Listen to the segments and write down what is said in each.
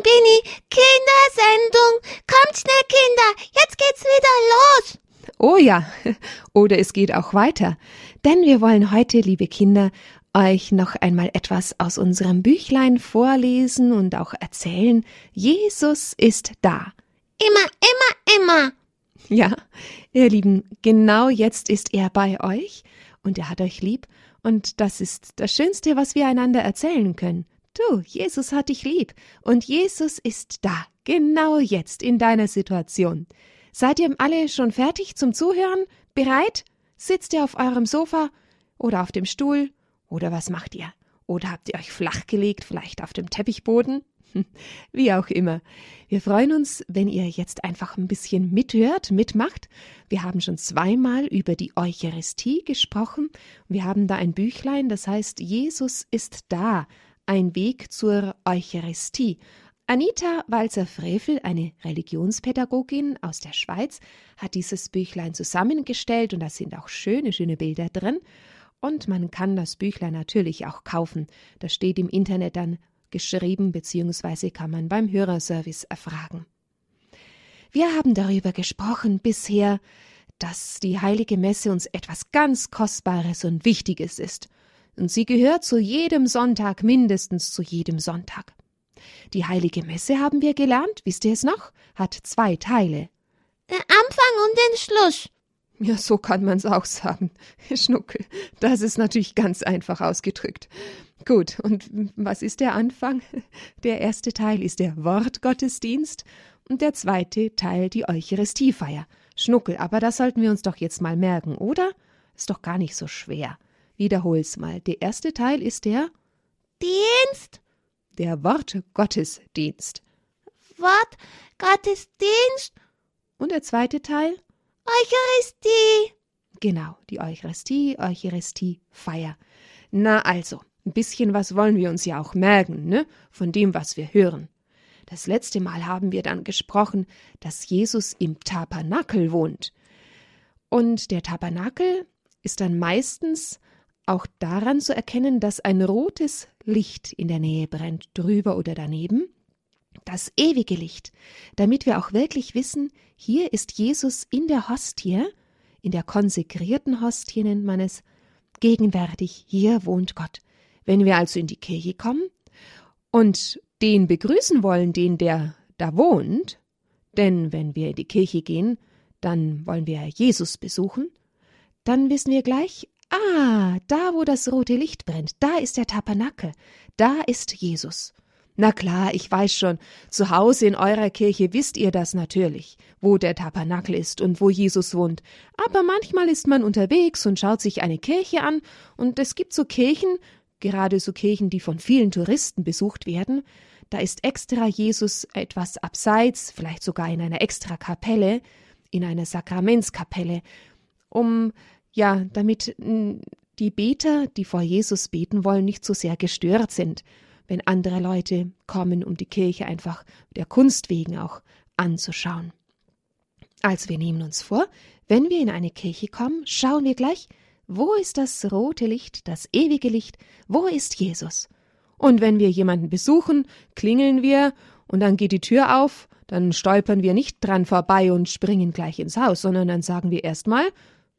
Bambini, Kindersendung. Kommt schnell, Kinder, jetzt geht's wieder los. Oh ja, oder es geht auch weiter. Denn wir wollen heute, liebe Kinder, euch noch einmal etwas aus unserem Büchlein vorlesen und auch erzählen. Jesus ist da. Immer, immer, immer. Ja, ihr Lieben, genau jetzt ist er bei euch und er hat euch lieb und das ist das Schönste, was wir einander erzählen können. Du, Jesus hat dich lieb und Jesus ist da, genau jetzt in deiner Situation. Seid ihr alle schon fertig zum Zuhören? Bereit? Sitzt ihr auf eurem Sofa oder auf dem Stuhl? Oder was macht ihr? Oder habt ihr euch flachgelegt, vielleicht auf dem Teppichboden? Wie auch immer. Wir freuen uns, wenn ihr jetzt einfach ein bisschen mithört, mitmacht. Wir haben schon zweimal über die Eucharistie gesprochen. Wir haben da ein Büchlein, das heißt Jesus ist da, ein Weg zur Eucharistie. Anita Walzer-Frevel, eine Religionspädagogin aus der Schweiz, hat dieses Büchlein zusammengestellt und da sind auch schöne, schöne Bilder drin. Und man kann das Büchlein natürlich auch kaufen. Das steht im Internet dann geschrieben, beziehungsweise kann man beim Hörerservice erfragen. Wir haben darüber gesprochen bisher, dass die heilige Messe uns etwas ganz Kostbares und Wichtiges ist. Und sie gehört zu jedem Sonntag, mindestens zu jedem Sonntag. Die heilige Messe haben wir gelernt, wisst ihr es noch? Hat zwei Teile. Der Anfang und den Schluss. Ja, so kann man's auch sagen. Schnuckel, das ist natürlich ganz einfach ausgedrückt. Gut, und was ist der Anfang? Der erste Teil ist der Wortgottesdienst und der zweite Teil die Eucharistiefeier. Schnuckel, aber das sollten wir uns doch jetzt mal merken, oder? Ist doch gar nicht so schwer. Wiederhol's mal. Der erste Teil ist der Dienst der Wortgottesdienst. Wortgottesdienst. Und der zweite Teil? Eucharistie. Genau, die Eucharistie, Eucharistiefeier. Na also, ein bisschen was wollen wir uns ja auch merken, ne? Von dem, was wir hören. Das letzte Mal haben wir dann gesprochen, dass Jesus im Tabernakel wohnt. Und der Tabernakel ist dann meistens auch daran zu erkennen, dass ein rotes Licht in der Nähe brennt, drüber oder daneben, das ewige Licht, damit wir auch wirklich wissen, hier ist Jesus in der Hostie, in der konsekrierten Hostie nennt man es, gegenwärtig, hier wohnt Gott. Wenn wir also in die Kirche kommen und den begrüßen wollen, den der da wohnt, denn wenn wir in die Kirche gehen, dann wollen wir Jesus besuchen, dann wissen wir gleich, Ah, da, wo das rote Licht brennt, da ist der Tabernakel, da ist Jesus. Na klar, ich weiß schon, zu Hause in eurer Kirche wisst ihr das natürlich, wo der Tabernakel ist und wo Jesus wohnt. Aber manchmal ist man unterwegs und schaut sich eine Kirche an, und es gibt so Kirchen, gerade so Kirchen, die von vielen Touristen besucht werden, da ist extra Jesus etwas abseits, vielleicht sogar in einer extra Kapelle, in einer Sakramentskapelle, um ja, damit die Beter, die vor Jesus beten wollen, nicht so sehr gestört sind, wenn andere Leute kommen, um die Kirche einfach der Kunst wegen auch anzuschauen. Also wir nehmen uns vor, wenn wir in eine Kirche kommen, schauen wir gleich, wo ist das rote Licht, das ewige Licht, wo ist Jesus? Und wenn wir jemanden besuchen, klingeln wir und dann geht die Tür auf, dann stolpern wir nicht dran vorbei und springen gleich ins Haus, sondern dann sagen wir erstmal,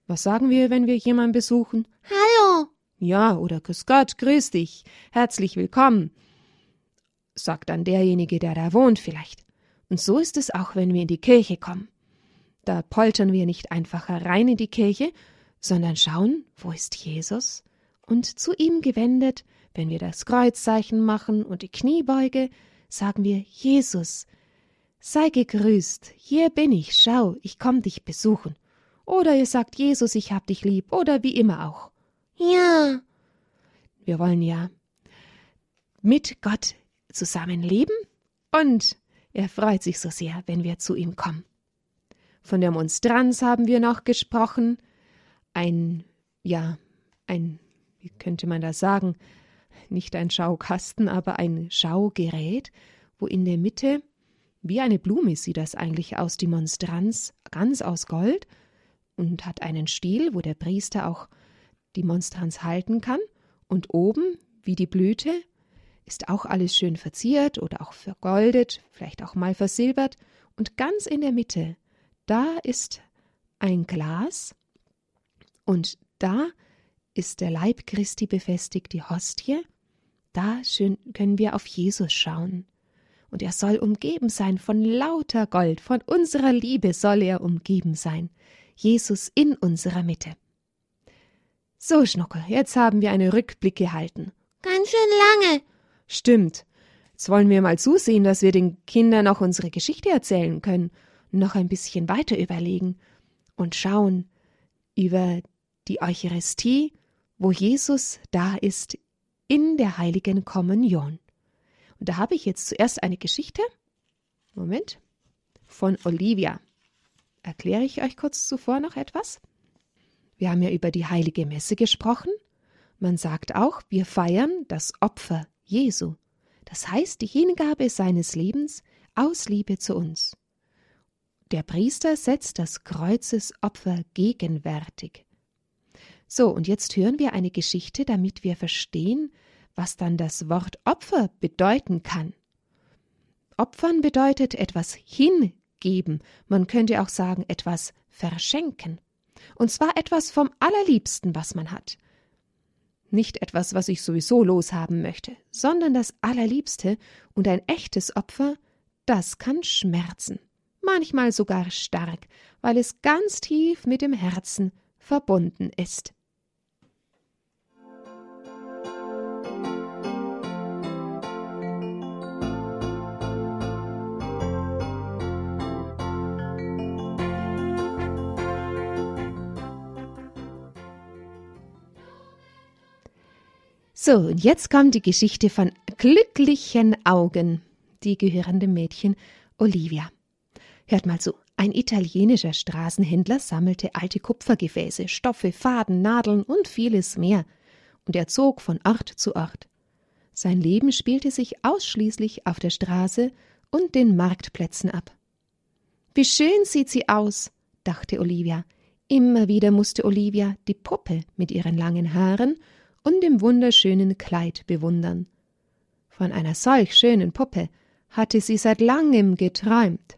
was sagen wir, wenn wir jemanden besuchen? Hallo. Ja, oder Grüß Gott, grüß dich, herzlich willkommen, sagt dann derjenige, der da wohnt vielleicht. Und so ist es auch, wenn wir in die Kirche kommen. Da poltern wir nicht einfach herein in die Kirche, sondern schauen, wo ist Jesus? Und zu ihm gewendet, wenn wir das Kreuzzeichen machen und die Kniebeuge, sagen wir Jesus, sei gegrüßt, hier bin ich, schau, ich komm dich besuchen. Oder ihr sagt Jesus, ich hab dich lieb, oder wie immer auch. Ja. Wir wollen ja mit Gott zusammenleben und er freut sich so sehr, wenn wir zu ihm kommen. Von der Monstranz haben wir noch gesprochen. Ein, ja, ein, wie könnte man das sagen, nicht ein Schaukasten, aber ein Schaugerät, wo in der Mitte, wie eine Blume sieht das eigentlich aus, die Monstranz, ganz aus Gold, und hat einen Stiel, wo der Priester auch die Monstranz halten kann, und oben, wie die Blüte, ist auch alles schön verziert oder auch vergoldet, vielleicht auch mal versilbert, und ganz in der Mitte, da ist ein Glas. Und da ist der Leib Christi befestigt, die Hostie, da schön können wir auf Jesus schauen. Und er soll umgeben sein von lauter Gold, von unserer Liebe soll er umgeben sein. Jesus in unserer Mitte. So, Schnuckel, jetzt haben wir einen Rückblick gehalten. Ganz schön lange. Stimmt. Jetzt wollen wir mal zusehen, dass wir den Kindern auch unsere Geschichte erzählen können, noch ein bisschen weiter überlegen und schauen über die Eucharistie, wo Jesus da ist in der heiligen Kommunion. Und da habe ich jetzt zuerst eine Geschichte. Moment. Von Olivia. Erkläre ich euch kurz zuvor noch etwas? Wir haben ja über die heilige Messe gesprochen. Man sagt auch, wir feiern das Opfer Jesu. Das heißt die Hingabe seines Lebens aus Liebe zu uns. Der Priester setzt das Kreuzesopfer gegenwärtig. So, und jetzt hören wir eine Geschichte, damit wir verstehen, was dann das Wort Opfer bedeuten kann. Opfern bedeutet etwas hingeben, man könnte auch sagen etwas verschenken. Und zwar etwas vom allerliebsten, was man hat. Nicht etwas, was ich sowieso loshaben möchte, sondern das allerliebste und ein echtes Opfer, das kann schmerzen, manchmal sogar stark, weil es ganz tief mit dem Herzen verbunden ist. So, und jetzt kommt die Geschichte von glücklichen Augen, die gehören dem Mädchen Olivia. Hört mal zu. Ein italienischer Straßenhändler sammelte alte Kupfergefäße, Stoffe, Faden, Nadeln und vieles mehr, und er zog von Ort zu Ort. Sein Leben spielte sich ausschließlich auf der Straße und den Marktplätzen ab. Wie schön sieht sie aus, dachte Olivia. Immer wieder musste Olivia die Puppe mit ihren langen Haaren und dem wunderschönen Kleid bewundern. Von einer solch schönen Puppe hatte sie seit langem geträumt.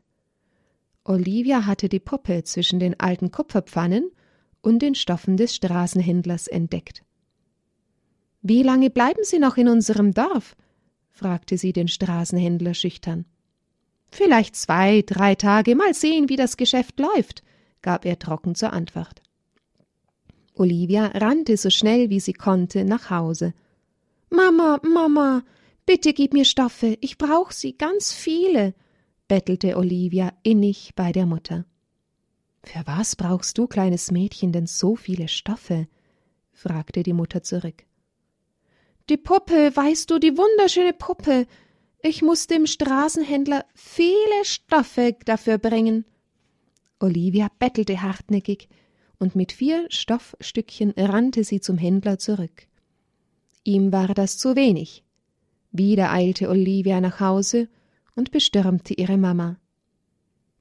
Olivia hatte die Puppe zwischen den alten Kupferpfannen und den Stoffen des Straßenhändlers entdeckt. Wie lange bleiben Sie noch in unserem Dorf? fragte sie den Straßenhändler schüchtern. Vielleicht zwei, drei Tage, mal sehen, wie das Geschäft läuft, gab er trocken zur Antwort. Olivia rannte so schnell wie sie konnte nach Hause. Mama, Mama, bitte gib mir Stoffe, ich brauch sie, ganz viele, bettelte Olivia innig bei der Mutter. Für was brauchst du, kleines Mädchen, denn so viele Stoffe? fragte die Mutter zurück. Die Puppe, weißt du, die wunderschöne Puppe. Ich muss dem Straßenhändler viele Stoffe dafür bringen. Olivia bettelte hartnäckig, und mit vier Stoffstückchen rannte sie zum Händler zurück. Ihm war das zu wenig. Wieder eilte Olivia nach Hause und bestürmte ihre Mama.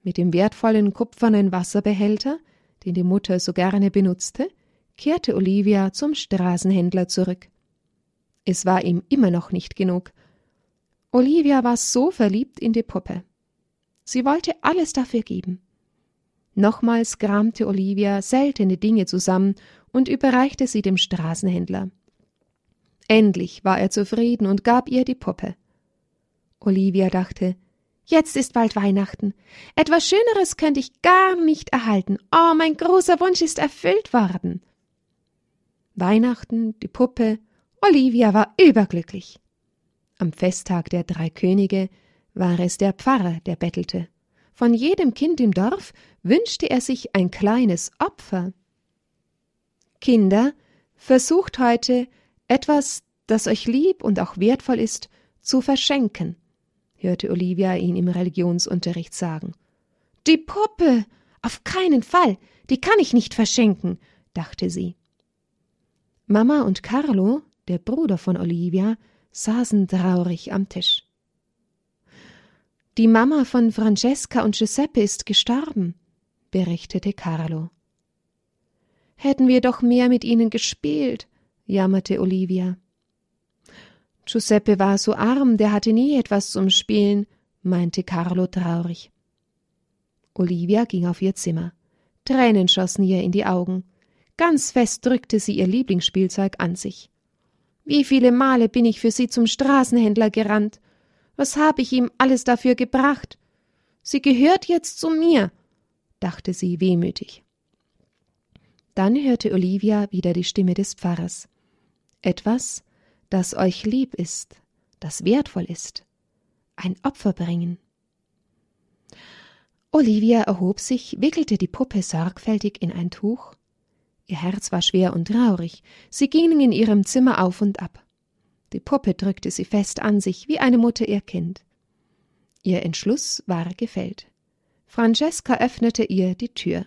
Mit dem wertvollen kupfernen Wasserbehälter, den die Mutter so gerne benutzte, kehrte Olivia zum Straßenhändler zurück. Es war ihm immer noch nicht genug. Olivia war so verliebt in die Puppe. Sie wollte alles dafür geben. Nochmals kramte Olivia seltene Dinge zusammen und überreichte sie dem Straßenhändler. Endlich war er zufrieden und gab ihr die Puppe. Olivia dachte, jetzt ist bald Weihnachten. Etwas Schöneres könnte ich gar nicht erhalten. Oh, mein großer Wunsch ist erfüllt worden. Weihnachten, die Puppe, Olivia war überglücklich. Am Festtag der drei Könige war es der Pfarrer, der bettelte. Von jedem Kind im Dorf wünschte er sich ein kleines Opfer. Kinder, versucht heute, etwas, das euch lieb und auch wertvoll ist, zu verschenken, hörte Olivia ihn im Religionsunterricht sagen. Die Puppe. Auf keinen Fall. Die kann ich nicht verschenken, dachte sie. Mama und Carlo, der Bruder von Olivia, saßen traurig am Tisch. Die Mama von Francesca und Giuseppe ist gestorben, berichtete Carlo. Hätten wir doch mehr mit ihnen gespielt, jammerte Olivia. Giuseppe war so arm, der hatte nie etwas zum Spielen, meinte Carlo traurig. Olivia ging auf ihr Zimmer. Tränen schossen ihr in die Augen. Ganz fest drückte sie ihr Lieblingsspielzeug an sich. Wie viele Male bin ich für sie zum Straßenhändler gerannt. Was habe ich ihm alles dafür gebracht? Sie gehört jetzt zu mir, dachte sie wehmütig. Dann hörte Olivia wieder die Stimme des Pfarrers. Etwas, das euch lieb ist, das wertvoll ist. Ein Opfer bringen. Olivia erhob sich, wickelte die Puppe sorgfältig in ein Tuch. Ihr Herz war schwer und traurig. Sie ging in ihrem Zimmer auf und ab. Die Puppe drückte sie fest an sich, wie eine Mutter ihr Kind. Ihr Entschluss war gefällt. Francesca öffnete ihr die Tür.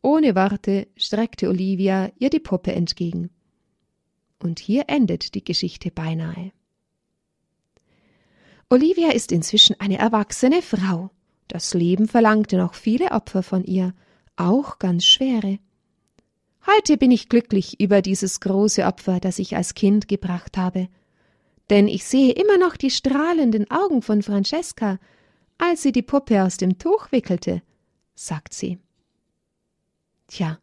Ohne Worte streckte Olivia ihr die Puppe entgegen. Und hier endet die Geschichte beinahe. Olivia ist inzwischen eine erwachsene Frau. Das Leben verlangte noch viele Opfer von ihr, auch ganz schwere. Heute bin ich glücklich über dieses große Opfer, das ich als Kind gebracht habe, denn ich sehe immer noch die strahlenden Augen von Francesca, als sie die Puppe aus dem Tuch wickelte, sagt sie. Tja,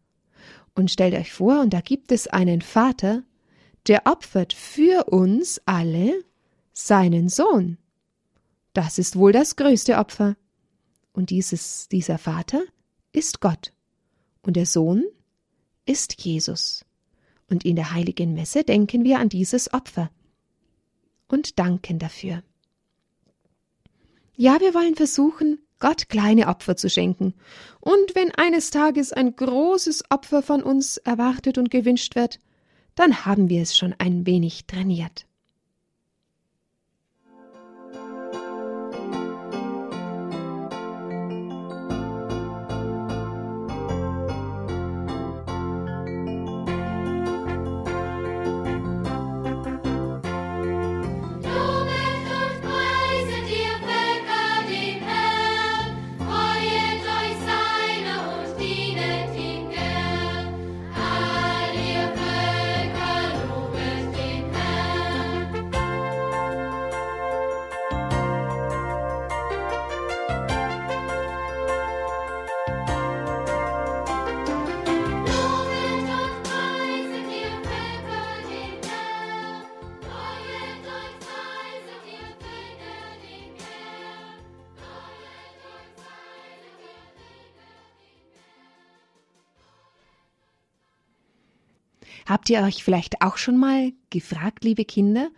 und stellt euch vor, und da gibt es einen Vater, der opfert für uns alle seinen Sohn. Das ist wohl das größte Opfer. Und dieses, dieser Vater ist Gott. Und der Sohn ist Jesus. Und in der heiligen Messe denken wir an dieses Opfer und danken dafür. Ja, wir wollen versuchen, Gott kleine Opfer zu schenken. Und wenn eines Tages ein großes Opfer von uns erwartet und gewünscht wird, dann haben wir es schon ein wenig trainiert. Habt ihr euch vielleicht auch schon mal gefragt, liebe Kinder,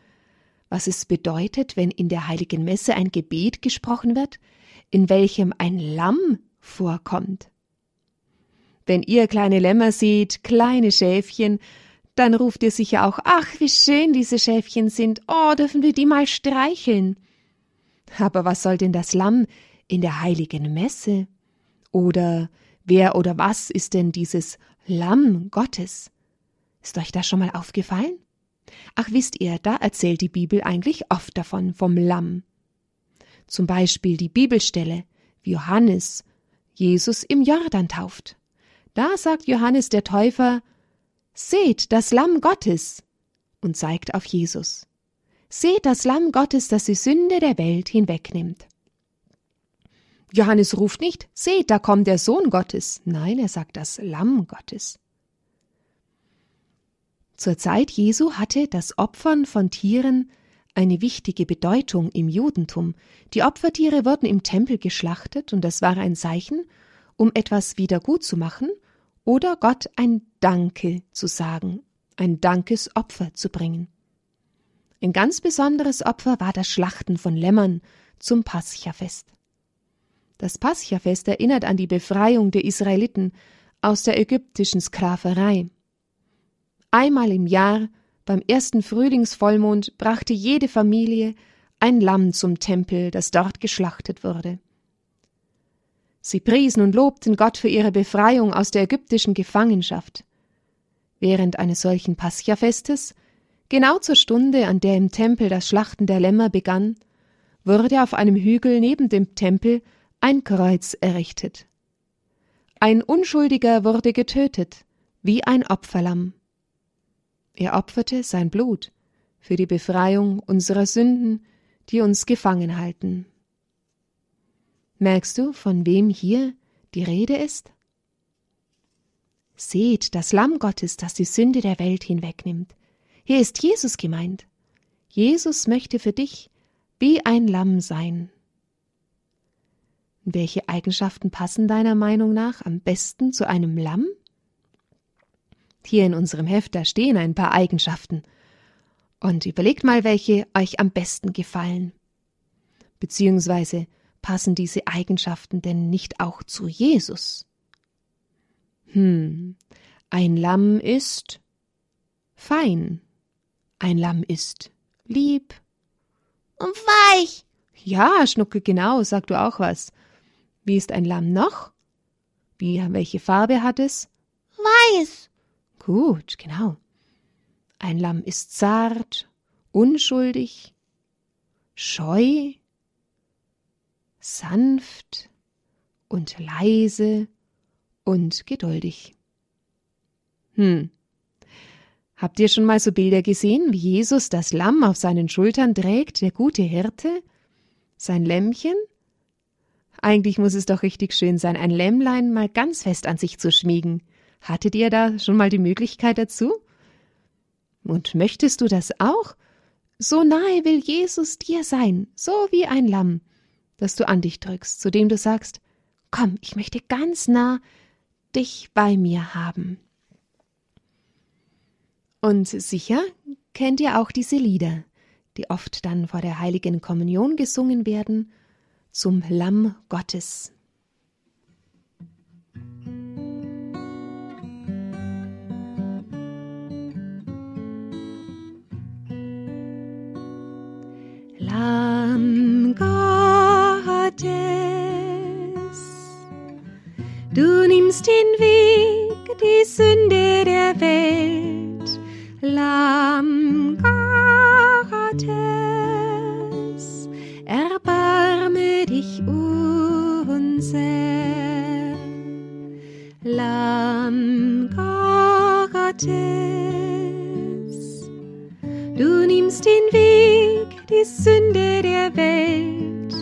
was es bedeutet, wenn in der heiligen Messe ein Gebet gesprochen wird, in welchem ein Lamm vorkommt? Wenn ihr kleine Lämmer seht, kleine Schäfchen, dann ruft ihr sicher auch, ach, wie schön diese Schäfchen sind, oh, dürfen wir die mal streicheln. Aber was soll denn das Lamm in der heiligen Messe? Oder wer oder was ist denn dieses Lamm Gottes? Ist euch das schon mal aufgefallen? Ach, wisst ihr, da erzählt die Bibel eigentlich oft davon, vom Lamm. Zum Beispiel die Bibelstelle, wie Johannes Jesus im Jordan tauft. Da sagt Johannes der Täufer, Seht das Lamm Gottes und zeigt auf Jesus. Seht das Lamm Gottes, das die Sünde der Welt hinwegnimmt. Johannes ruft nicht, seht, da kommt der Sohn Gottes. Nein, er sagt das Lamm Gottes. Zur Zeit Jesu hatte das Opfern von Tieren eine wichtige Bedeutung im Judentum. Die Opfertiere wurden im Tempel geschlachtet und das war ein Zeichen, um etwas wieder gut zu machen oder Gott ein Danke zu sagen, ein Dankesopfer zu bringen. Ein ganz besonderes Opfer war das Schlachten von Lämmern zum Paschafest. Das Paschafest erinnert an die Befreiung der Israeliten aus der ägyptischen Sklaverei. Einmal im Jahr, beim ersten Frühlingsvollmond, brachte jede Familie ein Lamm zum Tempel, das dort geschlachtet wurde. Sie priesen und lobten Gott für ihre Befreiung aus der ägyptischen Gefangenschaft. Während eines solchen Paschafestes, genau zur Stunde, an der im Tempel das Schlachten der Lämmer begann, wurde auf einem Hügel neben dem Tempel ein Kreuz errichtet. Ein Unschuldiger wurde getötet, wie ein Opferlamm. Er opferte sein Blut für die Befreiung unserer Sünden, die uns gefangen halten. Merkst du, von wem hier die Rede ist? Seht das Lamm Gottes, das die Sünde der Welt hinwegnimmt. Hier ist Jesus gemeint. Jesus möchte für dich wie ein Lamm sein. Welche Eigenschaften passen deiner Meinung nach am besten zu einem Lamm? Hier in unserem Heft, da stehen ein paar Eigenschaften. Und überlegt mal, welche euch am besten gefallen. Beziehungsweise passen diese Eigenschaften denn nicht auch zu Jesus? Hm, ein Lamm ist fein. Ein Lamm ist lieb. Und weich. Ja, Schnucke, genau, sag du auch was. Wie ist ein Lamm noch? Wie, welche Farbe hat es? Weiß. Gut, genau. Ein Lamm ist zart, unschuldig, scheu, sanft und leise und geduldig. Hm. Habt ihr schon mal so Bilder gesehen, wie Jesus das Lamm auf seinen Schultern trägt, der gute Hirte? Sein Lämmchen? Eigentlich muss es doch richtig schön sein, ein Lämmlein mal ganz fest an sich zu schmiegen. Hattet ihr da schon mal die Möglichkeit dazu? Und möchtest du das auch? So nahe will Jesus dir sein, so wie ein Lamm, das du an dich drückst, zu dem du sagst, komm, ich möchte ganz nah dich bei mir haben. Und sicher kennt ihr auch diese Lieder, die oft dann vor der heiligen Kommunion gesungen werden, zum Lamm Gottes. Du nimmst den Weg, die Sünde der Welt. Lamm Gottes, erbarme dich unser. Lamm Gottes, du nimmst den Weg, die Sünde der Welt.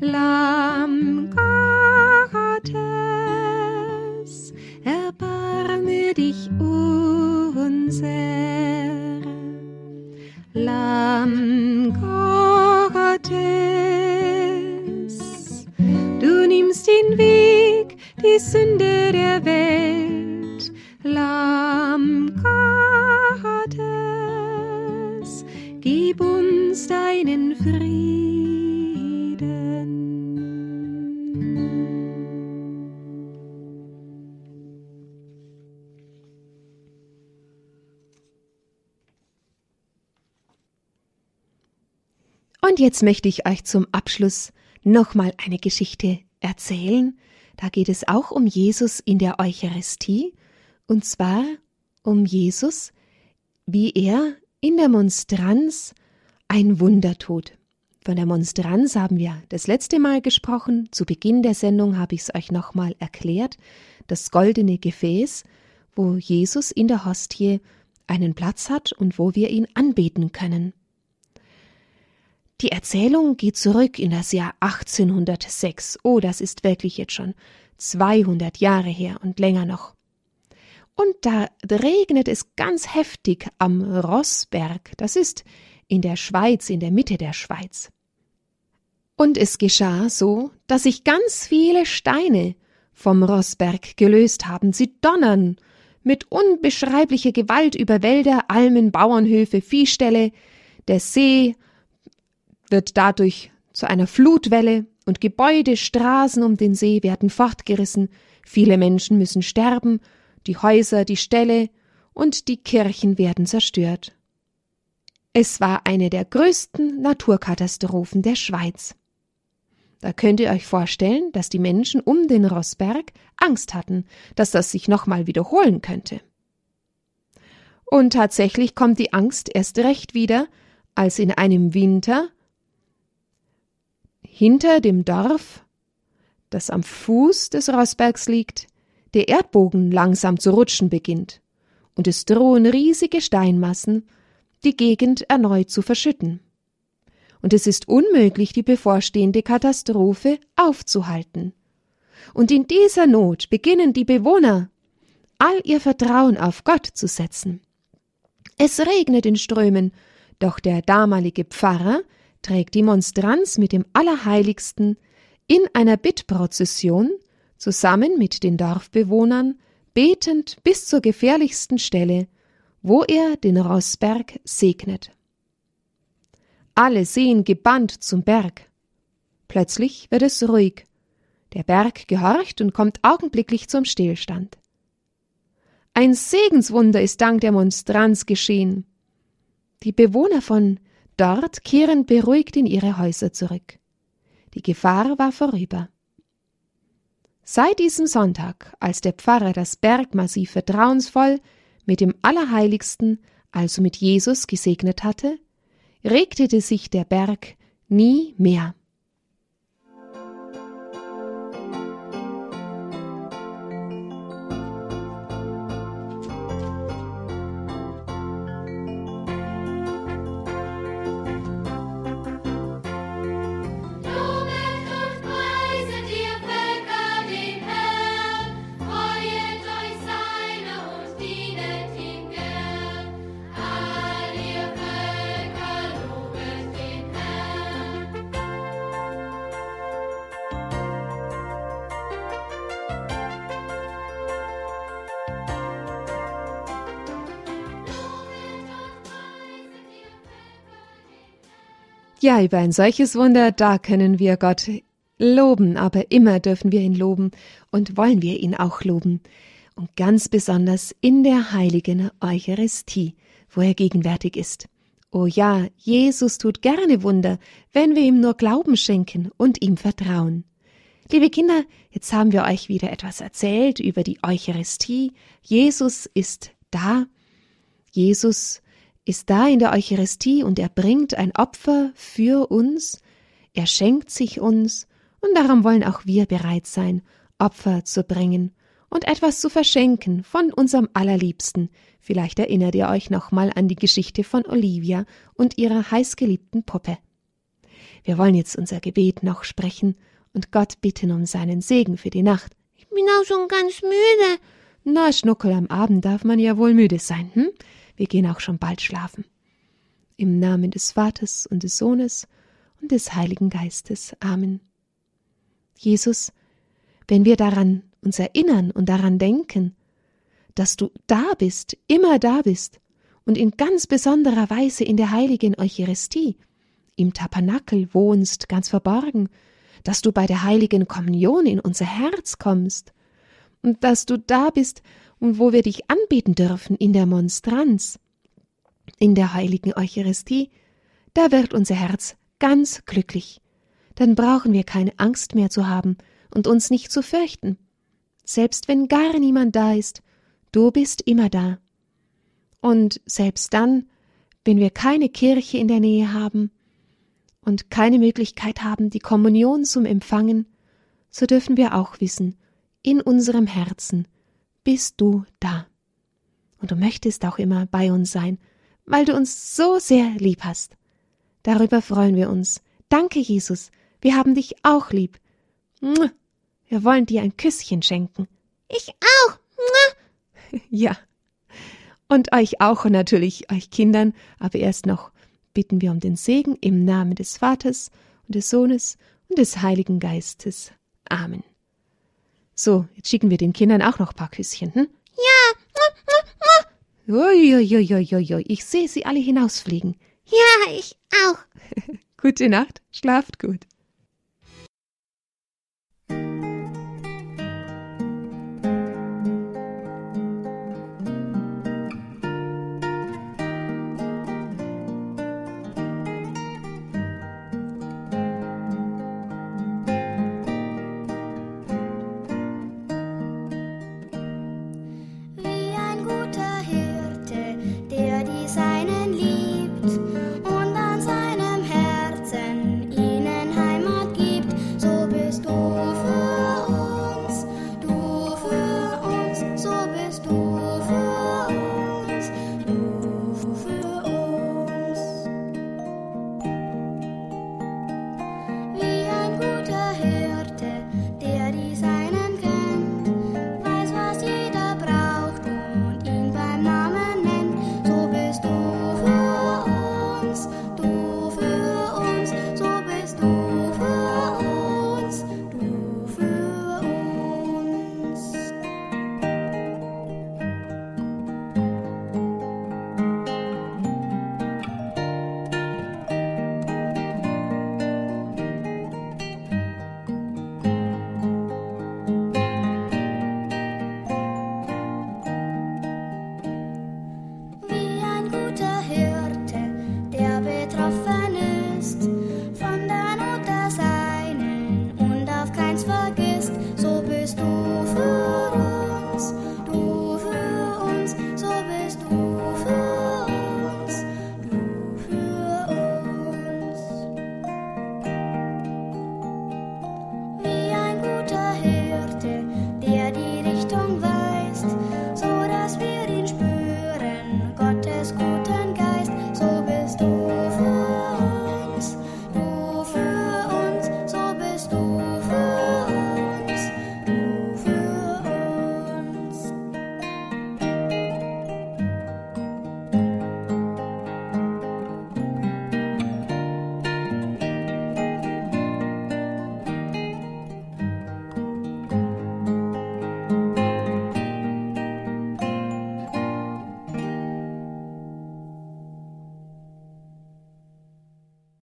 Lamm Gottes, Und jetzt möchte ich euch zum Abschluss nochmal eine Geschichte erzählen. Da geht es auch um Jesus in der Eucharistie, und zwar um Jesus, wie er in der Monstranz ein Wunder tut. Von der Monstranz haben wir das letzte Mal gesprochen. Zu Beginn der Sendung habe ich es euch nochmal erklärt. Das goldene Gefäß, wo Jesus in der Hostie einen Platz hat und wo wir ihn anbeten können. Die Erzählung geht zurück in das Jahr 1806. Oh, das ist wirklich jetzt schon 200 Jahre her und länger noch. Und da regnet es ganz heftig am Rossberg. Das ist in der Schweiz, in der Mitte der Schweiz. Und es geschah so, dass sich ganz viele Steine vom Rossberg gelöst haben. Sie donnern mit unbeschreiblicher Gewalt über Wälder, Almen, Bauernhöfe, Viehställe. Der See wird dadurch zu einer Flutwelle und Gebäude, Straßen um den See werden fortgerissen. Viele Menschen müssen sterben, die Häuser, die Ställe und die Kirchen werden zerstört. Es war eine der größten Naturkatastrophen der Schweiz. Da könnt ihr euch vorstellen, dass die Menschen um den Rossberg Angst hatten, dass das sich nochmal wiederholen könnte. Und tatsächlich kommt die Angst erst recht wieder, als in einem Winter hinter dem Dorf, das am Fuß des Rossbergs liegt, der Erdbogen langsam zu rutschen beginnt, und es drohen riesige Steinmassen, die Gegend erneut zu verschütten. Und es ist unmöglich, die bevorstehende Katastrophe aufzuhalten. Und in dieser Not beginnen die Bewohner, all ihr Vertrauen auf Gott zu setzen. Es regnet in Strömen, doch der damalige Pfarrer trägt die Monstranz mit dem Allerheiligsten in einer Bittprozession zusammen mit den Dorfbewohnern betend bis zur gefährlichsten Stelle, wo er den Rossberg segnet. Alle sehen gebannt zum Berg. Plötzlich wird es ruhig. Der Berg gehorcht und kommt augenblicklich zum Stillstand. Ein Segenswunder ist dank der Monstranz geschehen. Die Bewohner von dort kehren beruhigt in ihre Häuser zurück. Die Gefahr war vorüber. Seit diesem Sonntag, als der Pfarrer das Bergmassiv vertrauensvoll mit dem Allerheiligsten, also mit Jesus, gesegnet hatte, regte sich der Berg nie mehr. Ja, über ein solches Wunder, da können wir Gott loben, aber immer dürfen wir ihn loben und wollen wir ihn auch loben. Und ganz besonders in der heiligen Eucharistie, wo er gegenwärtig ist. Oh ja, Jesus tut gerne Wunder, wenn wir ihm nur Glauben schenken und ihm vertrauen. Liebe Kinder, jetzt haben wir euch wieder etwas erzählt über die Eucharistie. Jesus ist da. Jesus ist da in der Eucharistie und er bringt ein Opfer für uns, er schenkt sich uns, und darum wollen auch wir bereit sein, Opfer zu bringen und etwas zu verschenken von unserem Allerliebsten. Vielleicht erinnert ihr euch nochmal an die Geschichte von Olivia und ihrer heißgeliebten Puppe. Wir wollen jetzt unser Gebet noch sprechen und Gott bitten um seinen Segen für die Nacht. Ich bin auch schon ganz müde. Na, Schnuckel, am Abend darf man ja wohl müde sein, hm? Wir gehen auch schon bald schlafen. Im Namen des Vaters und des Sohnes und des Heiligen Geistes. Amen. Jesus, wenn wir daran uns erinnern und daran denken, dass du da bist, immer da bist und in ganz besonderer Weise in der heiligen Eucharistie, im Tabernakel wohnst, ganz verborgen, dass du bei der heiligen Kommunion in unser Herz kommst und dass du da bist und wo wir dich anbeten dürfen in der Monstranz, in der heiligen Eucharistie, da wird unser Herz ganz glücklich. Dann brauchen wir keine Angst mehr zu haben und uns nicht zu fürchten. Selbst wenn gar niemand da ist, du bist immer da. Und selbst dann, wenn wir keine Kirche in der Nähe haben und keine Möglichkeit haben, die Kommunion zum Empfangen, so dürfen wir auch wissen, in unserem Herzen bist du da. Und du möchtest auch immer bei uns sein, weil du uns so sehr lieb hast. Darüber freuen wir uns. Danke, Jesus. Wir haben dich auch lieb. Wir wollen dir ein Küsschen schenken. Ich auch. Ja. Und euch auch und natürlich euch Kindern, aber erst noch bitten wir um den Segen im Namen des Vaters und des Sohnes und des Heiligen Geistes. Amen. So, jetzt schicken wir den Kindern auch noch ein paar Küsschen, hm? Ja. Uiuiuiuiui, ich sehe sie alle hinausfliegen. Ja, ich auch. Gute Nacht, schlaft gut.